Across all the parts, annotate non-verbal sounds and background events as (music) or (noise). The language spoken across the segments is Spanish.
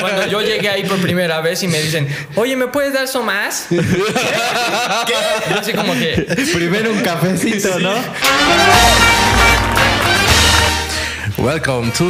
cuando yo llegué ahí por primera vez y me dicen, oye, ¿me puedes dar eso más? (laughs) ¿Qué? Yo así como que, Primero un cafecito, ¿no? Welcome to.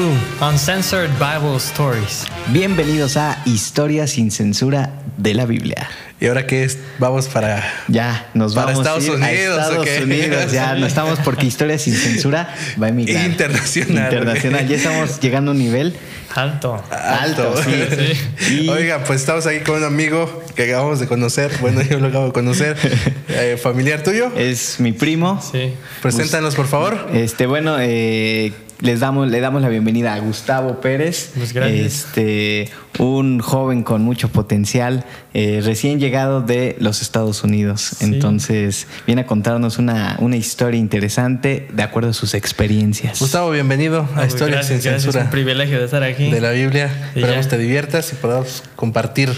Uncensored Bible Stories. Bienvenidos a Historia sin censura de la Biblia. ¿Y ahora qué es? Vamos para. Ya, nos Para vamos Estados a ir Unidos, a Estados. Unidos. Ya, no estamos porque Historia sin censura va a emigrar. Internacional. Internacional. Ya estamos llegando a un nivel Alto. alto, sí. Y- Oiga, pues estamos aquí con un amigo que acabamos de conocer. Bueno, yo lo acabo de conocer. (laughs) Eh, ¿Familiar tuyo? Es mi primo. Sí. Preséntanos, por favor. Este, bueno, eh, les damos, le damos la bienvenida a Gustavo Pérez. Pues gracias. Este, un joven con mucho potencial, eh, recién llegado de los Estados Unidos. Sí. Entonces, viene a contarnos una, una historia interesante de acuerdo a sus experiencias. Gustavo, bienvenido a Pues Historia gracias, sin gracias. Censura Un privilegio de estar aquí. de la Biblia. Y Esperamos ya. te diviertas y podamos compartir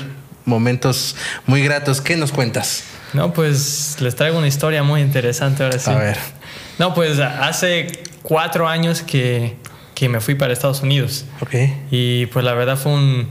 momentos muy gratos. ¿Qué nos cuentas? No, pues les traigo una historia muy interesante ahora sí. A ver. No, pues hace cuatro años que, que me fui para Estados Unidos. Y pues la verdad fue un,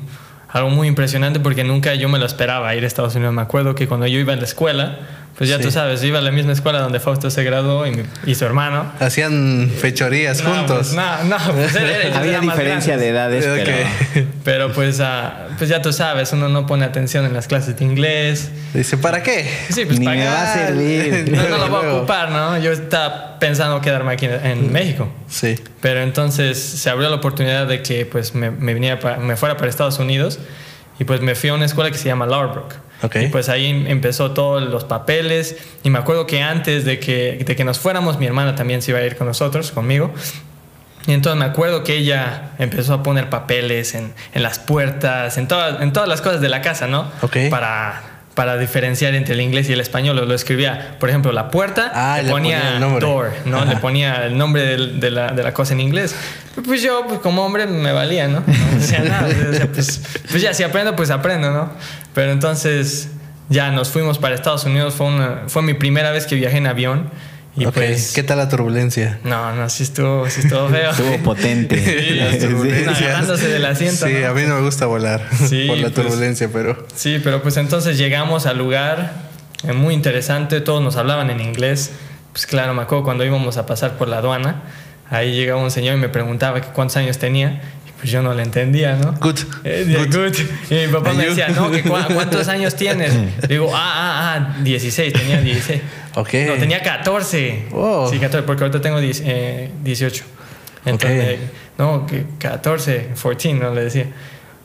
algo muy impresionante porque nunca yo me lo esperaba ir a Estados Unidos. Me acuerdo que cuando yo iba a la escuela, pues ya Sí. tú sabes, iba a la misma escuela donde Fausto se graduó y, y su hermano. Hacían fechorías No, juntos. pues, no, no, pues, él- Había diferencia de edades, pero (laughs) Pero pues, ah, pues ya tú sabes, uno no pone atención en las clases de inglés. Dice, ¿para qué? Sí, pues ni para me va a servir. (laughs) No, no lo voy a ocupar, ¿no? Yo estaba pensando quedarme aquí en, en México. Sí. Pero entonces se abrió la oportunidad de que pues me, me, viniera pa- me fuera para Estados Unidos y pues me fui a una escuela que se llama Larbrook. Y pues ahí em- empezó todos los papeles y me acuerdo que antes de que, de que nos fuéramos mi hermana también se iba a ir con nosotros, conmigo. Y entonces me acuerdo que ella empezó a poner papeles en, en las puertas, en, todas en todas las cosas de la casa, ¿no? Ok. Para, para diferenciar entre el inglés y el español. Lo, lo escribía, por ejemplo, la puerta, Ah, le le ponía ponía el nombre. door, ¿no? Ajá. Le ponía el nombre de, la, de la cosa en inglés. Pues yo, pues como hombre, me valía, ¿no? No decía (laughs) nada. O sea, pues, pues ya, si aprendo, pues aprendo, ¿no? Pero entonces ya nos fuimos para Estados Unidos. Fue, una, fue mi primera vez que viajé en avión. Y Ok. pues... ¿Qué tal la turbulencia? No, no, sí estuvo, sí estuvo feo. (laughs) estuvo potente. (laughs) Sí, Las (laughs) turbulencias. agarrándose del asiento, Sí, ¿no? a mí no me gusta volar Sí, por la pues. turbulencia, pero. Sí, pero pues entonces llegamos al lugar eh, muy interesante, todos nos hablaban en inglés. Pues claro, me acuerdo cuando íbamos a pasar por la aduana, ahí llegaba un señor y me preguntaba que cuántos años tenía. Pues yo no le entendía, ¿no? Good. Eh, Good. good. Y mi papá me You. decía, no, que ¿cuántos años tienes? (laughs) Digo, ah, ah, ah, 16, tenía 16. Ok. No, tenía 14. Oh. Sí, 14, porque ahorita tengo 10, eh, 18. Entonces, Ok. no, que 14, 14, no le decía.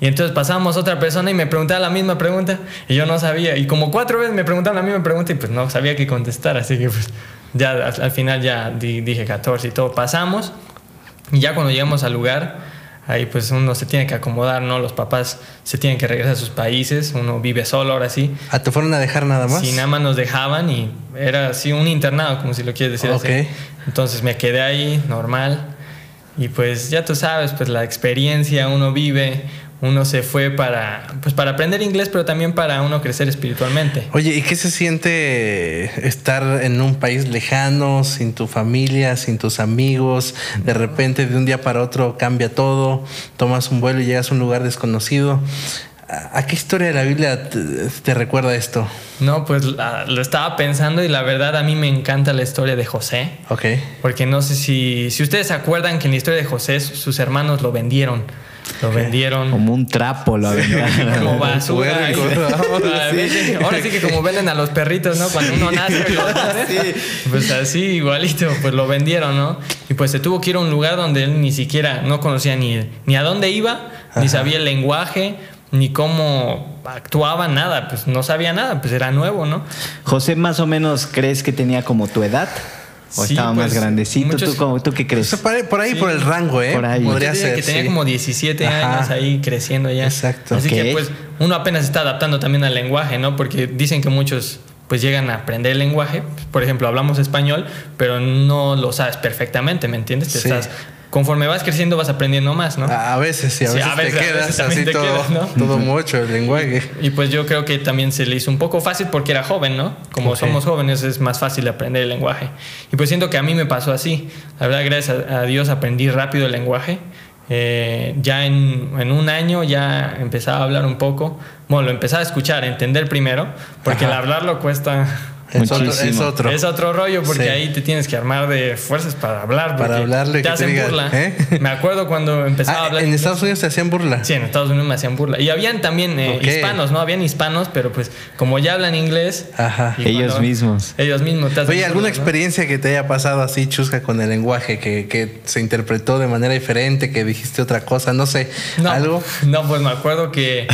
Y entonces pasamos otra persona y me preguntaba la misma pregunta y yo no sabía. Y como cuatro veces me preguntaban la misma pregunta y pues no sabía qué contestar. Así que pues ya al, al final ya di- dije 14 y todo. Pasamos y ya cuando llegamos al lugar, ahí pues uno se tiene que acomodar, ¿no? Los papás se tienen que regresar a sus países, uno vive solo ahora sí. ¿Ah, te fueron a dejar nada más? Sí, nada más nos dejaban y era así un internado, como si lo quieres decir así. Ok. Entonces me quedé ahí, normal. Y pues ya tú sabes, pues la experiencia uno vive, uno se fue para, pues para aprender inglés, pero también para uno crecer espiritualmente. Oye, ¿y qué se siente estar en un país lejano, sin tu familia, sin tus amigos? De repente, de un día para otro, cambia todo, tomas un vuelo y llegas a un lugar desconocido. ¿A qué historia de la Biblia te, te recuerda esto? No, pues la- lo estaba pensando y la verdad a mí me encanta la historia de José. Ok. Porque no sé si, si ustedes se acuerdan que en la historia de José sus hermanos lo vendieron. Lo vendieron. como un trapo, la verdad. (laughs) como (laughs) basura. (laughs) Ah, sí. Ahora sí que como venden a los perritos, ¿no? Cuando uno nace. Pues así, igualito, pues lo vendieron, ¿no? Y pues se tuvo que ir a un lugar donde él ni siquiera no conocía ni, ni a dónde iba, ni sabía el lenguaje, ni cómo actuaba, nada. Pues no sabía nada, pues era nuevo, ¿no? José, más o menos, ¿crees que tenía como tu edad? ¿O Sí, estaba pues, más grandecito? muchos- ¿Tú, cómo- ¿Tú qué crees? por ahí, por, ahí, Sí. por el rango, ¿eh? Por ahí. Podría Yo ser. que tenía sí. como 17 Ajá. años ahí creciendo ya. Exacto. Así que pues uno apenas está adaptando también al lenguaje, ¿no? Porque dicen que muchos pues llegan a aprender el lenguaje. Por ejemplo, hablamos español, pero no lo sabes perfectamente, ¿me entiendes? Te Sí. estás, conforme vas creciendo vas aprendiendo más, ¿no? A veces, sí, a Sí, veces, a veces- te a quedas veces así te todo, quedas, ¿no? todo mocho el lenguaje. Y pues yo creo que también se le hizo un poco fácil porque era joven, ¿no? Como Ok. somos jóvenes es más fácil aprender el lenguaje. Y pues siento que a mí me pasó así. La verdad, gracias a, a Dios aprendí rápido el lenguaje. eh, ya en, en, un año ya empezaba a hablar un poco. Bueno, lo empezaba a escuchar, a entender primero, porque Ajá. el hablarlo cuesta... Es otro, es otro. Es otro rollo porque Sí. ahí te tienes que armar de fuerzas para hablar. Para hablarle, Te que te hacen digan, burla. ¿eh? (laughs) Me acuerdo cuando empezaba a Ah, hablar. en inglés. Estados Unidos te hacían burla. Sí, en Estados Unidos me hacían burla. Y habían también eh, hispanos, ¿no? Habían hispanos, pero pues como ya hablan inglés. Ajá. y Ellos cuando- mismos. Ellos mismos te hacen Oye, ¿alguna burla, ¿no? experiencia que te haya pasado así chusca con el lenguaje, que, que se interpretó de manera diferente, que dijiste otra cosa, no sé, No, algo? (laughs) No, pues me acuerdo que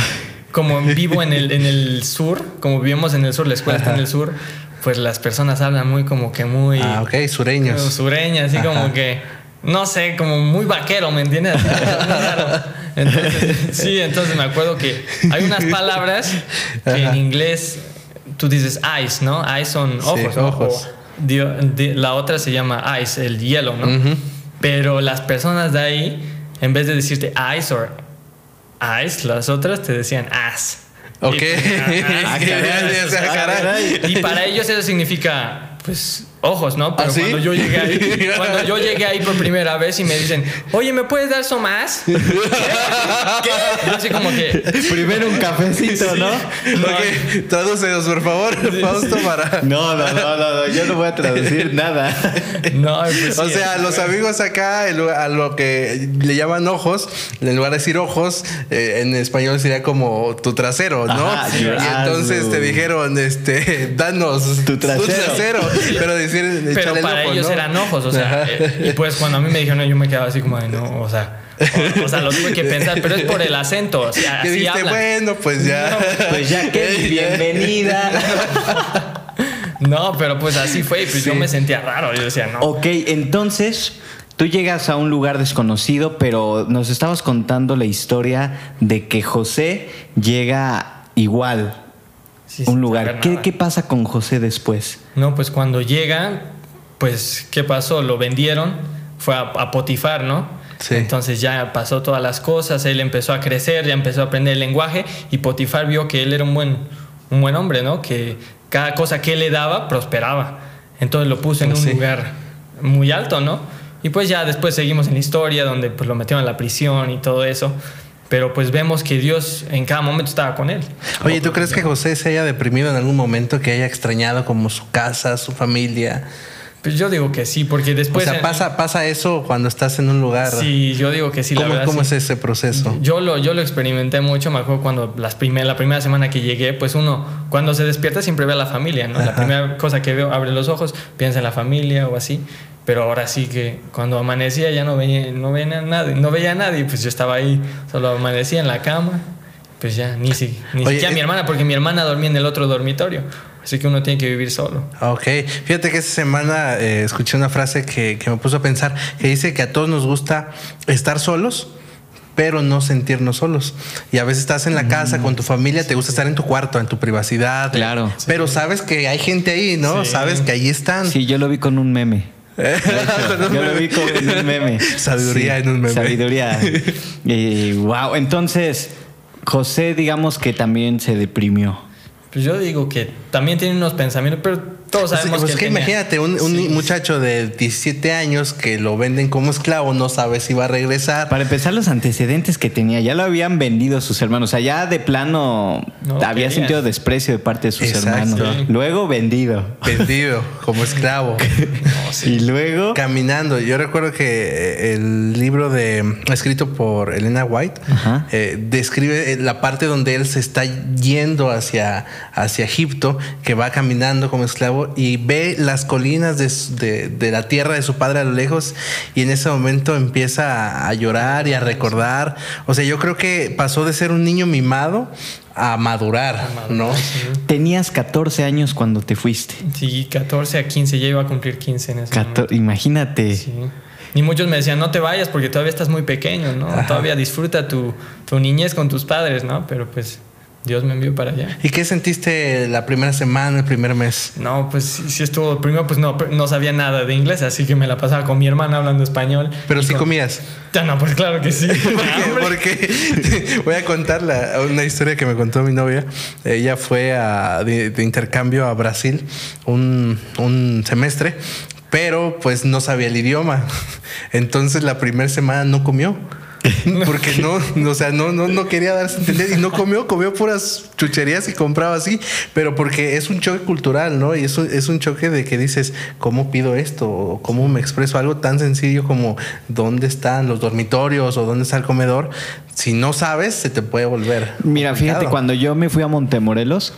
como vivo en el, en el sur, como vivimos en el sur, la escuela está en el sur, pues las personas hablan muy como que muy Ah, ok, sureños. como sureña, así Ajá. como que, no sé, como muy vaquero, ¿me entiendes? (laughs) Entonces, sí, entonces me acuerdo que hay unas palabras que Ajá. en inglés tú dices eyes, ¿no? Eyes son Sí, ojos, ¿no? ojos. O dio- di- la otra se llama ice, el hielo, ¿no? Ujú. Pero las personas de ahí, en vez de decirte o ice, las otras te decían ass. Ok. (laughs) (laughs) Ah, caray, caray. Y para ellos eso significa, pues, ojos, ¿no? Pero ¿Ah, sí? cuando yo llegué ahí, (laughs) cuando yo llegué ahí por primera vez y me dicen, oye, ¿me puedes dar eso más? (laughs) Yo así como que, Primero un cafecito, ¿no? Tradúcenos, por favor, Fausto, para... No, no, no, no, no, yo no voy a traducir (laughs) nada. no, pues, O sí, sea, los amigos acá, a lo que le llaman ojos, en lugar de decir ojos, eh, en español sería como tu trasero, ¿no? Ajá, y entonces te dijeron, este, danos Tu trasero. pero decir, Pero el para ojo, ellos ¿no? eran ojos, o sea, eh, y pues cuando a mí me dijeron, yo me quedaba así como de no, o sea, o, o sea, lo tuve que pensar, pero es por el acento, o sea, así dijiste, hablan. bueno, pues ya. Pues ya que (laughs) bienvenida. No, pero pues así fue, y pues yo me sentía raro, yo decía, no. Ok, entonces tú llegas a un lugar desconocido, pero nos estabas contando la historia de que José llega igual Sí, un lugar. ¿Qué, qué pasa con José después? No, pues cuando llega, pues, ¿qué pasó? Lo vendieron, fue a, a Potifar, ¿no? Sí. Entonces ya pasó todas las cosas, él empezó a crecer, ya empezó a aprender el lenguaje y Potifar vio que él era un buen, un buen hombre, ¿no? Que cada cosa que él le daba prosperaba. Entonces lo puso en Pues un sí. lugar muy alto, ¿no? Y pues ya después seguimos en la historia donde pues lo metieron a la prisión y todo eso. Pero pues vemos que Dios en cada momento estaba con él. Oye, ¿tú crees que José se haya deprimido en algún momento, que haya extrañado como su casa, su familia? Pues yo digo que sí, porque después... o sea, pasa, pasa eso cuando estás en un lugar. Sí, yo digo que sí, la ¿Cómo, verdad. cómo sí. es ese proceso? Yo lo, yo lo experimenté mucho, me acuerdo cuando las primer- la primera semana que llegué, pues uno cuando se despierta siempre ve a la familia, ¿no? La primera cosa que veo, abre los ojos, piensa en la familia o así, pero ahora sí que cuando amanecía ya no veía, no veía a nadie, no veía a nadie, pues yo estaba ahí, solo amanecía en la cama, pues ya, ni, si, ni Oye, siquiera eh, mi hermana, porque mi hermana dormía en el otro dormitorio, así que uno tiene que vivir solo. Ok, fíjate que esta semana eh, escuché una frase que, que me puso a pensar, que dice que a todos nos gusta estar solos, pero no sentirnos solos. Y a veces estás en la casa con tu familia, te gusta estar en tu cuarto, en tu privacidad. Claro. Pero sabes que hay gente ahí, ¿no? Sí. Sabes que ahí están. Sí, yo lo vi con un meme. Yo lo (laughs) vi con un meme. Sabiduría en un meme. Sabiduría. Y, wow, entonces José, digamos que también se deprimió. Pues yo digo que también tiene unos pensamientos, pero todos Pues, sabemos pues que, que él tenía- imagínate, un, un Sí. muchacho de 17 años que lo venden como esclavo, no sabe si va a regresar. Para empezar, los antecedentes que tenía, ya lo habían vendido sus hermanos. O sea, ya de plano No había querían. sentido desprecio de parte de sus Exacto. hermanos. Sí. Luego vendido. Vendido como esclavo. (laughs) Y luego. Caminando. Yo recuerdo que eh, el libro de escrito por Elena White eh, describe eh, la parte donde él se está yendo hacia, hacia Egipto, que va caminando como esclavo y ve las colinas de, de- de la tierra de su padre a lo lejos y en ese momento empieza a, a llorar y a recordar. O sea, yo creo que pasó de ser un niño mimado a madurar, ¿no? Tenías 14 años cuando te fuiste. Sí, 14 a 15, ya iba a cumplir 15 en ese Cator- momento. imagínate. Sí. Y muchos me decían, no te vayas porque todavía estás muy pequeño, ¿no? Todavía disfruta tu, tu niñez con tus padres, ¿no? Pero pues Dios me envió para allá. ¿Y qué sentiste la primera semana, el primer mes? No, pues sí estuvo. Primero, pues no, no sabía nada de inglés, así que me la pasaba con mi hermana hablando español. Pero sí con- comías. Ya no, pues claro que sí. (laughs) (laughs) Porque, porque (laughs) voy a contar la- una historia que me contó mi novia. Ella fue a- de, de intercambio a Brasil un, un semestre, pero pues no sabía el idioma. Entonces la primera semana no comió. (laughs) Porque no, o sea, no, no, no quería darse a entender y no comió, comió puras chucherías y compraba así, pero porque es un choque cultural, ¿no? Y eso es un choque de que dices, ¿cómo pido esto? O cómo me expreso algo tan sencillo como dónde están los dormitorios o dónde está el comedor. Si no sabes, se te puede volver. Mira, fíjate, cuando yo me fui a Montemorelos,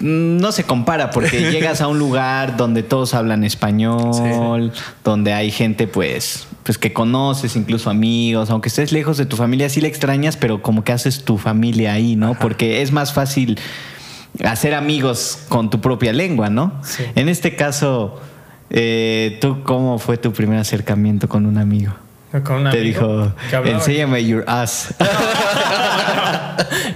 no se compara porque (laughs) llegas a un lugar donde todos hablan español, donde hay gente pues, pues que conoces, incluso amigos, aunque estés lejos de tu familia, sí la extrañas, pero como que haces tu familia ahí, ¿no? Porque es más fácil hacer amigos con tu propia lengua, ¿no? Sí. En este caso, eh, ¿tú cómo fue tu primer acercamiento con un amigo? Con un Te dijo, enséñame your ass. (laughs)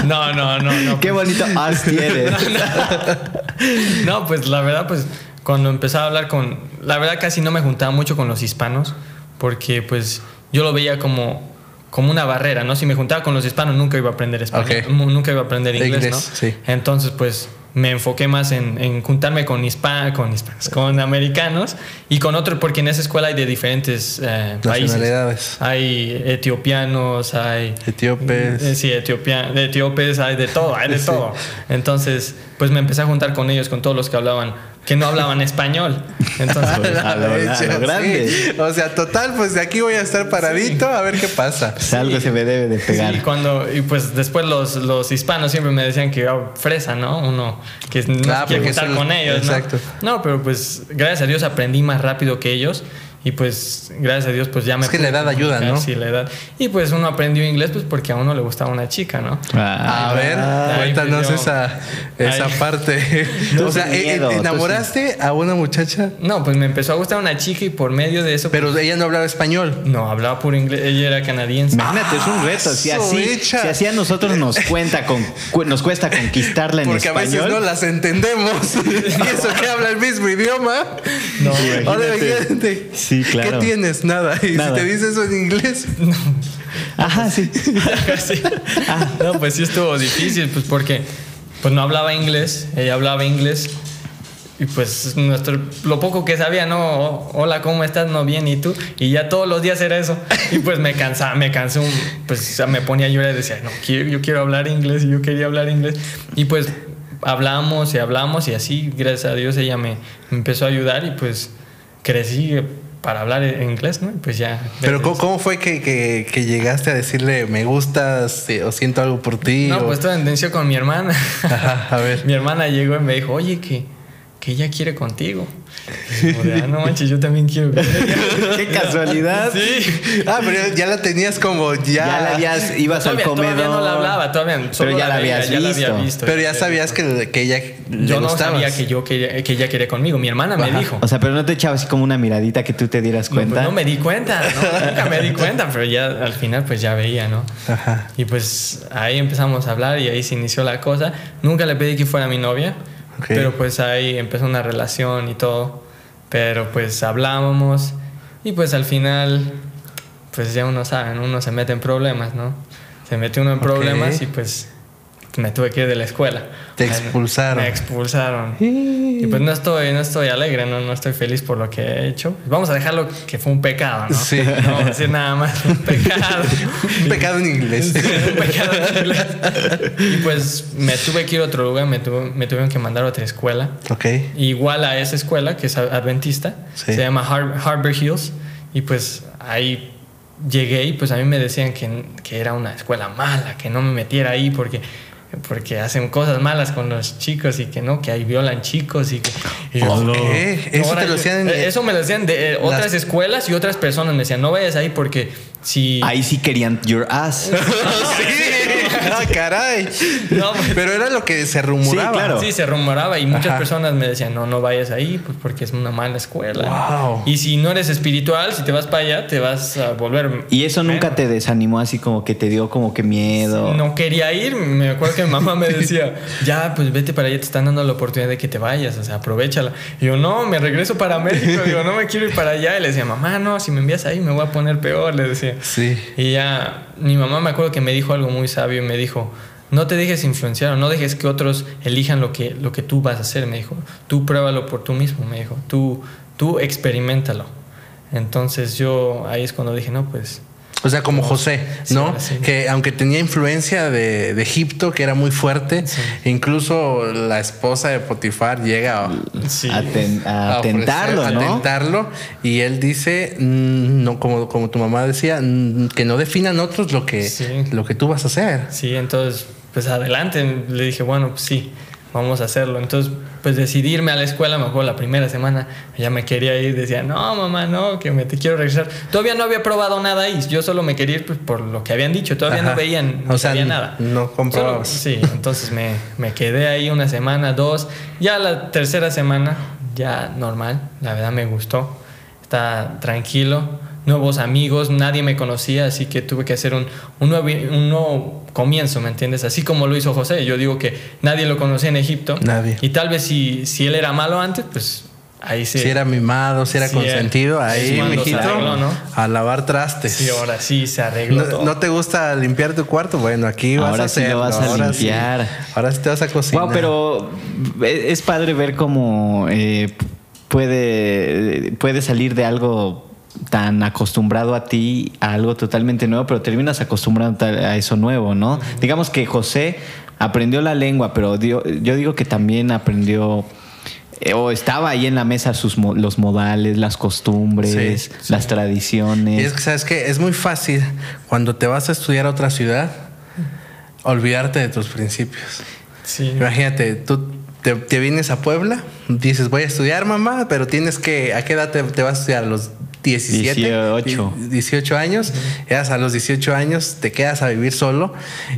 No, no, no, no. Qué bonito ass (laughs) tienes. (laughs) No, pues la verdad, pues cuando empezaba a hablar con... La verdad casi no me juntaba mucho con los hispanos porque pues yo lo veía como, como una barrera, ¿no? Si me juntaba con los hispanos nunca iba a aprender español, nunca iba a aprender inglés, Inglés, ¿no? sí. Entonces pues me enfoqué más en, en juntarme con hispa- con hispanos, con americanos y con otros porque en esa escuela hay de diferentes eh, países. Hay etiopianos, hay Etíopes. eh, Sí, etiopia, etíopes hay de todo, hay de (laughs) Sí. todo. Entonces, pues me empecé a juntar con ellos, con todos los que hablaban, que no hablaban español. Entonces, pues, (laughs) A lo- a lo Sí. grande. O sea, total, pues de aquí voy a estar paradito a ver qué pasa. Pues algo se me debe de pegar. sí, cuando, y pues después los, los hispanos siempre me decían que oh, fresa, ¿no? Uno que no Claro, se quiere juntar con ellos, ¿no? exacto. No, pero pues gracias a Dios aprendí más rápido que ellos. Y pues, gracias a Dios, pues ya me. Es que la edad ayuda, ¿no? Sí, la edad. Y pues uno aprendió inglés, pues porque a uno le gustaba una chica, ¿no? A ver, Ay, cuéntanos pues, yo- esa, esa Ay. (laughs) parte. (laughs) O sea, miedo, eh, tú ¿enamoraste a una muchacha? No, pues me empezó a gustar una chica y por medio de eso. Pero ella no hablaba español. No, hablaba puro inglés. Ella era canadiense. Imagínate, es un reto. Si así, si así a nosotros nos cuenta con, cu- nos cuesta conquistarla en Porque a veces español. no las entendemos. (laughs) y eso que habla el mismo idioma. No, Ahora imagínate. Sí, claro. ¿Qué tienes? Nada. Y Nada. si te dice eso en inglés. (laughs) Ajá, sí. (laughs) Sí. No, pues sí estuvo difícil, pues porque pues no hablaba inglés, ella hablaba inglés. Y pues nuestro, lo poco que sabía, no, "Oh, hola, ¿cómo estás? No, bien, ¿y tú? Y ya todos los días era eso. Y pues me cansaba, me cansé, un, pues o sea, me ponía a llorar y decía, no, quiero, yo quiero hablar inglés y yo quería hablar inglés. Y pues hablamos y hablamos y así, gracias a Dios, ella me, me empezó a ayudar y pues crecí para hablar en inglés, ¿no? Pues ya. Pero ¿cómo, cómo fue que, que- que llegaste a decirle me gustas eh, o siento algo por ti? No, o- pues todo entendió con mi hermana. Ajá, a ver. (laughs) mi hermana llegó y me dijo, oye, que, que ella quiere contigo. Y como de, "Ah, no manches, yo también quiero. con ella". (laughs) Qué casualidad. Sí. Ah, pero ya- la tenías como ya. Ya la habías, ibas Todavía, al comedor. todavía no la hablaba, todavía. solo ya la veía, habías ya la había visto. visto. Pero ya sabías que, que ella le Yo no gustabas. sabía que yo quería, que ella quería conmigo. Mi hermana me dijo. O sea, pero no te echaba así como una miradita que tú te dieras No, pues cuenta. no me di cuenta, no, nunca me di cuenta, pero ya al final pues ya veía, ¿no? Ajá. Y pues ahí empezamos a hablar y ahí se inició la cosa. Nunca le pedí que fuera mi novia, Pero pues ahí empezó una relación y todo. Pero pues hablábamos y pues al final, pues ya uno sabe, ¿no? uno se mete en problemas, ¿no? Se mete uno en problemas y pues me tuve que ir de la escuela. Te expulsaron. Me expulsaron. Y pues no estoy, no estoy alegre, no, no estoy feliz por lo que he hecho. Vamos a dejarlo que fue un pecado, ¿no? Sí. No vamos a decir nada más, un (laughs) pecado. Un pecado en inglés. Un pecado en inglés. Y pues me tuve que ir a otro lugar, me, tuve- me tuvieron que mandar a otra escuela. ok. Igual a esa escuela, que es adventista, Sí. se llama Har- Harbor Hills. Y pues ahí llegué y pues a mí me decían que, que era una escuela mala, que no me metiera ahí porque, porque hacen cosas malas con los chicos y que no, que ahí violan chicos y que... y yo. Eso te lo yo- decían en- eh, Eso me lo decían de eh, otras Las- escuelas y otras personas me decían, no vayas ahí porque si... Ahí sí querían your ass. (laughs) sí. (laughs) Ah, (laughs) caray. No, Pero era lo que se rumoraba. Sí, claro. Sí, se rumoraba y muchas Ajá. personas me decían, no, no vayas ahí pues porque es una mala escuela. Wow. Y si no eres espiritual, si te vas para allá, te vas a volver... Y eso nunca te desanimó así como que te dio como que miedo. No quería ir, me acuerdo que mi mamá me (laughs) decía, ya, pues vete para allá, te están dando la oportunidad de que te vayas, o sea, aprovechala. Y yo, no, me regreso para México, digo, no me quiero ir para allá. Y le decía, mamá, no, si me envías ahí me voy a poner peor, le decía. Sí. Y ya, mi mamá me acuerdo que me dijo algo muy sabio, me dijo, no te dejes influenciar, o no dejes que otros elijan lo que, lo que tú vas a hacer, me dijo, tú pruébalo por tú mismo, me dijo, tú, tú experimentalo. Entonces yo ahí es cuando dije, no, pues... O sea, como José, ¿no? Sí, sí. Que aunque tenía influencia de, de Egipto, que era muy fuerte, incluso la esposa de Potifar llega a, Sí. A, ten- a a ofrecer- tentarlo, a ¿no? tentarlo, y él dice, mm, no como, como tu mamá decía, mm, que no definan otros lo que, Sí. lo que tú vas a hacer. Sí, entonces, pues adelante. Le dije, bueno, pues sí, vamos a hacerlo. Entonces, pues decidí irme a la escuela, mejor la primera semana. Ya me quería ir, decía, no, mamá, no, que me te quiero regresar. Todavía no había probado nada ahí. Yo solo me quería ir pues, por lo que habían dicho. Todavía Ajá. no veían, no O sea, sabía nada. no comprobabas. Sí, entonces me, me quedé ahí una semana, dos. Ya la tercera semana, ya normal. La verdad me gustó. Está tranquilo. Nuevos amigos, nadie me conocía, así que tuve que hacer un, un, nuevo, un nuevo comienzo, ¿me entiendes? Así como lo hizo José. Yo digo que nadie lo conocía en Egipto. Nadie. Y tal vez si, si él era malo antes, pues ahí sí. Si era mimado, si era Sí, consentido, ahí, mijito, arregló, ¿no? a lavar trastes. Sí, ahora sí se arregló No, todo. no te gusta limpiar tu cuarto? Bueno, aquí vas Ahora a sí lo vas a ahora sí. limpiar. Ahora sí te vas a cocinar. Wow, pero es es padre ver cómo eh, puede, puede salir de algo tan acostumbrado a ti a algo totalmente nuevo, pero terminas acostumbrando a eso nuevo, ¿no? Digamos que José aprendió la lengua, pero dio- yo digo que también aprendió eh, o estaba ahí en la mesa sus los modales, las costumbres, Sí, las tradiciones. Y es que, ¿sabes qué? Es muy fácil cuando te vas a estudiar a otra ciudad olvidarte de tus principios. Sí. Imagínate, tú te, te vienes a Puebla, dices voy a estudiar mamá, pero tienes que, ¿a qué edad te, te vas a estudiar? ¿A los 17? 18. 18 años, ya a los 18 años te quedas a vivir solo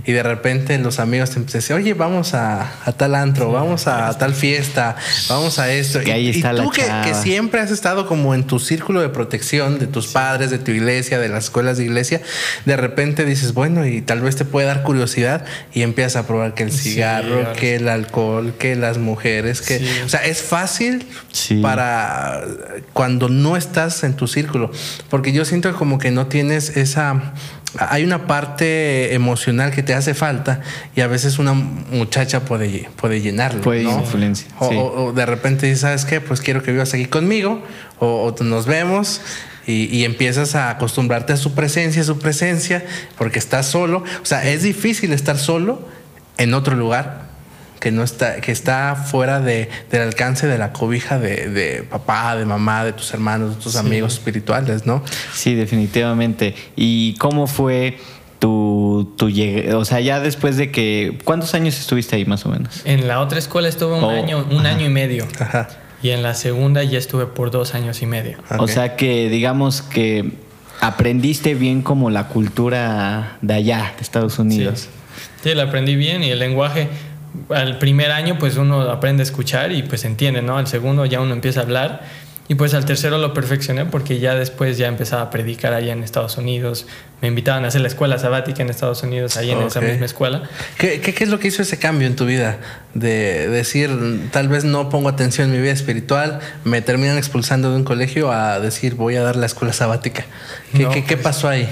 y de repente los amigos te empiezan a decir, oye, vamos a, a tal antro, vamos a tal fiesta, vamos a esto. Que y, ahí y está la tú que, que siempre has estado como en tu círculo de protección de tus padres, de tu iglesia, de las escuelas de iglesia, de repente dices, bueno, y tal vez te puede dar curiosidad y empiezas a probar que el Sí, cigarro, ahora que el alcohol, que las mujeres, que... Sí. O sea, es fácil Sí. para cuando no estás en tu círculo, porque yo siento como que no tienes esa... Hay una parte emocional que te hace falta y a veces una muchacha puede, puede llenarlo. Puede ¿no? influencia, O, sí. o- o de repente dices, ¿sabes qué? Pues quiero que vivas aquí conmigo o, o nos vemos. Y, y empiezas a acostumbrarte a su presencia, a su presencia, porque estás solo. O sea, es difícil estar solo en otro lugar que no está, que está fuera de, del alcance de la cobija de, de papá, de mamá, de tus hermanos, de tus amigos espirituales, ¿no? Sí, definitivamente. ¿Y cómo fue tu, tu O sea, ya después de que... ¿Cuántos años estuviste ahí más o menos? En la otra escuela estuve un Oh, año, un año y medio. Ajá. Y en la segunda ya estuve por dos años y medio. O Ok. sea que digamos que aprendiste bien como la cultura de allá, de Estados Unidos. Sí. Sí, la aprendí bien y el lenguaje, al primer año pues uno aprende a escuchar y pues entiende, ¿no? Al segundo ya uno empieza a hablar y pues al tercero lo perfeccioné porque ya después ya empezaba a predicar allá en Estados Unidos. Me invitaban a hacer la escuela sabática en Estados Unidos, ahí en esa misma escuela. ¿Qué, qué, qué es lo que hizo ese cambio en tu vida? De decir, tal vez no pongo atención en mi vida espiritual, me terminan expulsando de un colegio a decir, voy a dar la escuela sabática. ¿Qué, No, qué, qué pues- pasó ahí?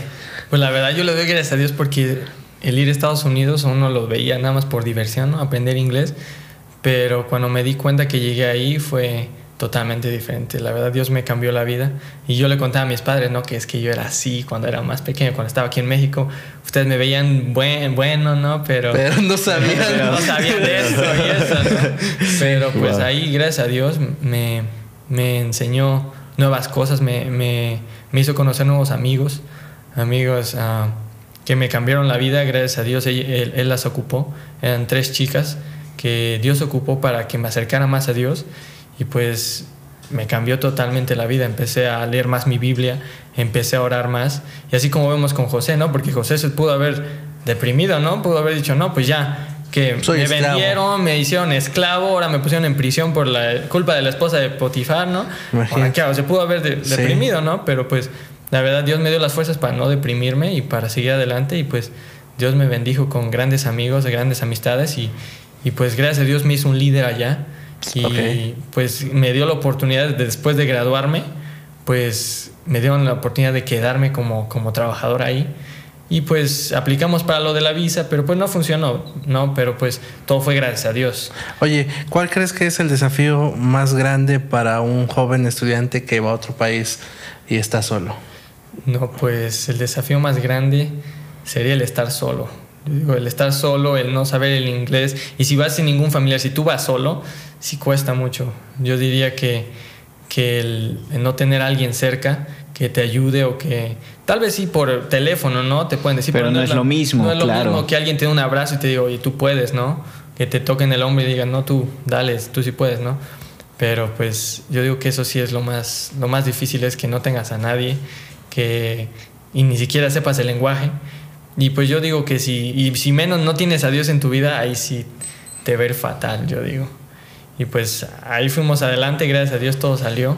Pues la verdad yo le doy gracias a Dios porque el ir a Estados Unidos uno lo veía nada más por diversión, ¿no? aprender inglés, pero cuando me di cuenta que llegué ahí fue totalmente diferente. La verdad Dios me cambió la vida y yo le contaba a mis padres, ¿no? Que es que yo era así cuando era más pequeño, cuando estaba aquí en México. Ustedes me veían buen, bueno, ¿no? Pero, Pero no (laughs) sabían. pero no sabían de eso y eso, ¿no? Pero (laughs) pues Wow. ahí, gracias a Dios, me, me enseñó nuevas cosas, me, me, me hizo conocer nuevos amigos, amigos ah, que me cambiaron la vida, gracias a Dios, él, él- él las ocupó. Eran tres chicas que Dios ocupó para que me acercara más a Dios y pues me cambió totalmente la vida. Empecé a leer más mi Biblia, empecé a orar más y así como vemos con José, ¿no? Porque José se pudo haber deprimido, ¿no? Pudo haber dicho, no, pues ya, que Soy me esclavo. vendieron, me hicieron esclavo, ahora me pusieron en prisión por la culpa de la esposa de Potifar, ¿no? Imagínate. Ahora, ¿qué hago? Se pudo haber de- Sí. deprimido, ¿no? Pero pues la verdad Dios me dio las fuerzas para no deprimirme y para seguir adelante y pues Dios me bendijo con grandes amigos, grandes amistades y, y pues gracias a Dios me hizo un líder allá y pues me dio la oportunidad de- después de graduarme, pues me dieron la oportunidad de quedarme como, como trabajador ahí. Y pues aplicamos para lo de la visa, pero pues no funcionó, ¿no? Pero pues todo fue gracias a Dios. Oye, ¿cuál crees que es el desafío más grande para un joven estudiante que va a otro país y está solo? No, pues el desafío más grande sería el estar solo. Yo digo, el estar solo, el no saber el inglés. Y si vas sin ningún familiar, si tú vas solo, sí cuesta mucho. Yo diría que, que el, el no tener a alguien cerca que te ayude o que tal vez sí por teléfono, ¿no? Te pueden decir, Pero no es la- lo mismo, No es lo claro. mismo que alguien te dé un abrazo y te diga, oye, tú puedes, ¿no? Que te toquen el hombro y digan, no, tú, dale, tú sí puedes, ¿no? Pero pues yo digo que eso sí es lo más, lo más difícil, es que no tengas a nadie, que y ni siquiera sepas el lenguaje. Y pues yo digo que si, y si menos no tienes a Dios en tu vida, ahí sí te ver fatal, yo digo. Y pues ahí fuimos adelante, gracias a Dios todo salió,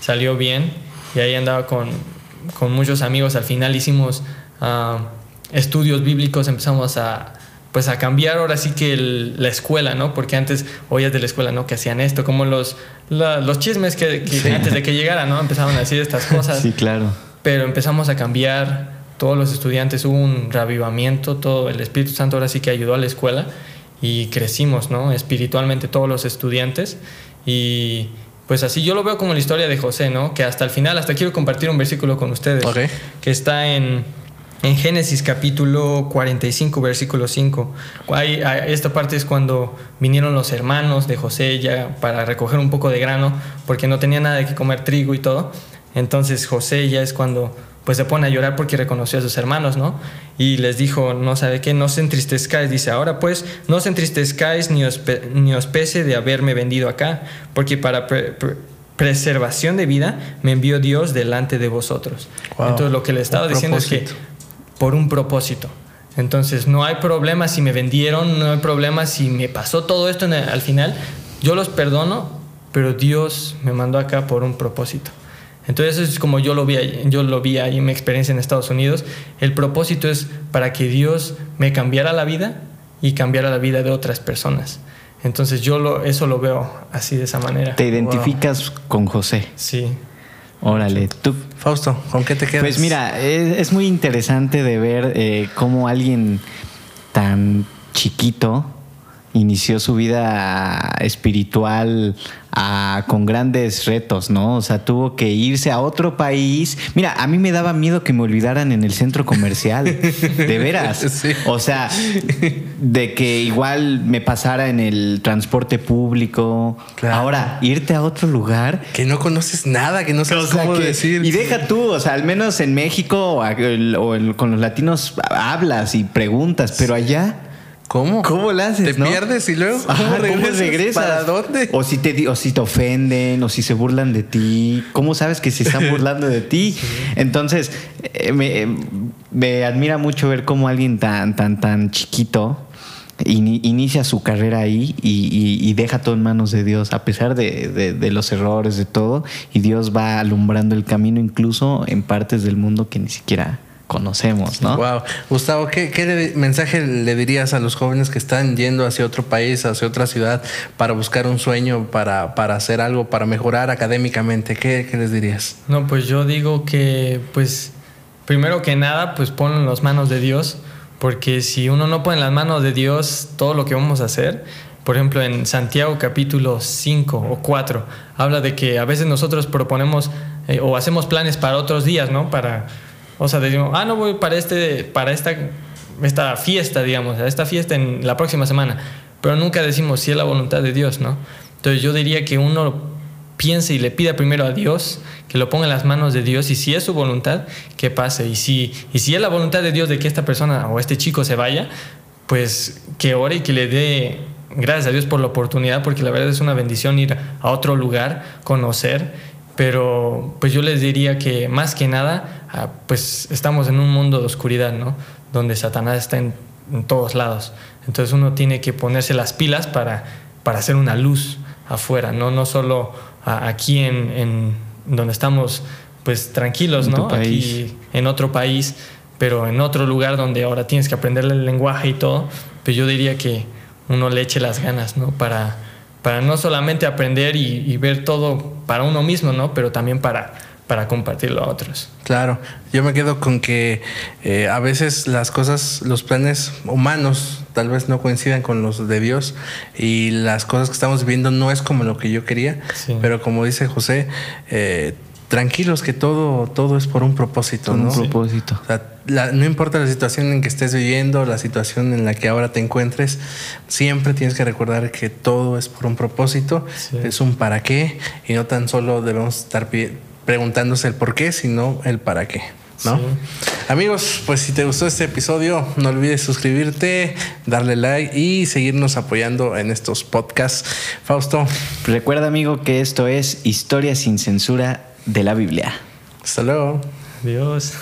salió bien. Y ahí andaba con, con muchos amigos. Al final hicimos ah, estudios bíblicos, empezamos a, pues a cambiar ahora sí que el- la escuela, ¿no? Porque antes oías de la escuela, ¿no? Que hacían esto, como los, la- los chismes que, que antes de que llegara, ¿no? Empezaban a decir estas (laughs) cosas Sí, claro. Pero empezamos a cambiar todos los estudiantes hubo un reavivamiento todo el Espíritu Santo ahora sí que ayudó a la escuela y crecimos no espiritualmente todos los estudiantes. Y pues así yo lo veo como la historia de José no que hasta el final hasta quiero compartir un versículo con ustedes Ok. que está en en Génesis capítulo 45 versículo 5 Hay- hay- esta parte es cuando vinieron los hermanos de José ya para recoger un poco de grano porque no tenía nada de que comer trigo y todo entonces José ya es cuando pues se pone a llorar porque reconoció a sus hermanos, ¿no? Y les dijo, no sabe qué, no se entristezcáis, dice, ahora pues no se entristezcáis ni os, ni os pese de haberme vendido acá, porque para pre- pre- preservación de vida me envió Dios delante de vosotros. Wow. Entonces lo que le estaba Un diciendo es que por un propósito. Entonces no hay problema si me vendieron, no hay problema si me pasó todo esto el- al final. Yo los perdono, pero Dios me mandó acá por un propósito. Entonces eso es como yo lo vi ahí, yo lo vi ahí en mi experiencia en Estados Unidos. El propósito es para que Dios me cambiara la vida y cambiara la vida de otras personas. Entonces yo lo, eso lo veo así de esa manera. Te identificas con José. Sí. Órale, tú. Fausto, ¿con qué te quedas? Pues mira, es, es muy interesante de ver eh, cómo alguien tan chiquito inició su vida espiritual ah, con grandes retos, ¿no? O sea, tuvo que irse a otro país. Mira, a mí me daba miedo que me olvidaran en el centro comercial, (laughs) de veras. Sí. O sea, de que igual me pasara en el transporte público. Claro. Ahora, irte a otro lugar Que no conoces nada, que no sabes o sea, cómo que- decir. Y deja tú, o sea, al menos en México o, el- o el- con los latinos hablas y preguntas, pero allá, ¿Cómo? ¿cómo lo haces? Te no? pierdes y luego, Ajá, ¿cómo regresas? ¿Para dónde? O si, te, o si te ofenden, o si se burlan de ti. ¿Cómo sabes que se están (laughs) burlando de ti? Entonces, eh, me, eh, me admira mucho ver cómo alguien tan, tan, tan chiquito ini- inicia su carrera ahí y, y- y deja todo en manos de Dios, a pesar de, de- de los errores, de todo. Y Dios va alumbrando el camino incluso en partes del mundo que ni siquiera conocemos, ¿no? Wow. Gustavo, ¿qué, qué le- mensaje le dirías a los jóvenes que están yendo hacia otro país, hacia otra ciudad, para buscar un sueño, para, para hacer algo, para mejorar académicamente? ¿Qué, qué les dirías? No, pues yo digo que, pues, primero que nada, pues ponlo en las manos de Dios, porque si uno no pone en las manos de Dios todo lo que vamos a hacer, por ejemplo, en Santiago capítulo 5 o 4, habla de que a veces nosotros proponemos eh, o hacemos planes para otros días, ¿no? Para, o sea, decimos, ah, no voy para, este, para esta, esta fiesta, digamos, a esta fiesta en la próxima semana, pero nunca decimos si es la voluntad de Dios, ¿no? Entonces yo diría que uno piense y le pida primero a Dios, que lo ponga en las manos de Dios y si es su voluntad, que pase. Y si, y si es la voluntad de Dios de que esta persona o este chico se vaya, pues que ore y que le dé gracias a Dios por la oportunidad, porque la verdad es una bendición ir a otro lugar, conocer. Pero pues yo les diría que más que nada, pues estamos en un mundo de oscuridad, ¿no? Donde Satanás está en, en todos lados. Entonces uno tiene que ponerse las pilas para, para hacer una luz afuera, no, no solo a- aquí en, en donde estamos pues tranquilos, En ¿no? Aquí en otro país, pero en otro lugar donde ahora tienes que aprender el lenguaje y todo, pues yo diría que uno le eche las ganas, ¿no? Para, para no solamente aprender y, y ver todo para uno mismo, ¿no? Pero también para, para compartirlo a otros. Claro, yo me quedo con que eh, a veces las cosas, los planes humanos tal vez no coincidan con los de Dios y las cosas que estamos viviendo no es como lo que yo quería, Sí. pero como dice José, eh, tranquilos que todo, todo es por un propósito, Con ¿no? un propósito. O sea, la- no importa la situación en que estés viviendo, la situación en la que ahora te encuentres, siempre tienes que recordar que todo es por un propósito, Sí. es un para qué, y no tan solo debemos estar preguntándose el por qué, sino el para qué. ¿no? Sí. Amigos, pues si te gustó este episodio, no olvides suscribirte, darle like y seguirnos apoyando en estos podcasts. Fausto, Recuerda, amigo, que esto es Historia sin censura de la Biblia. hasta luego. Adiós.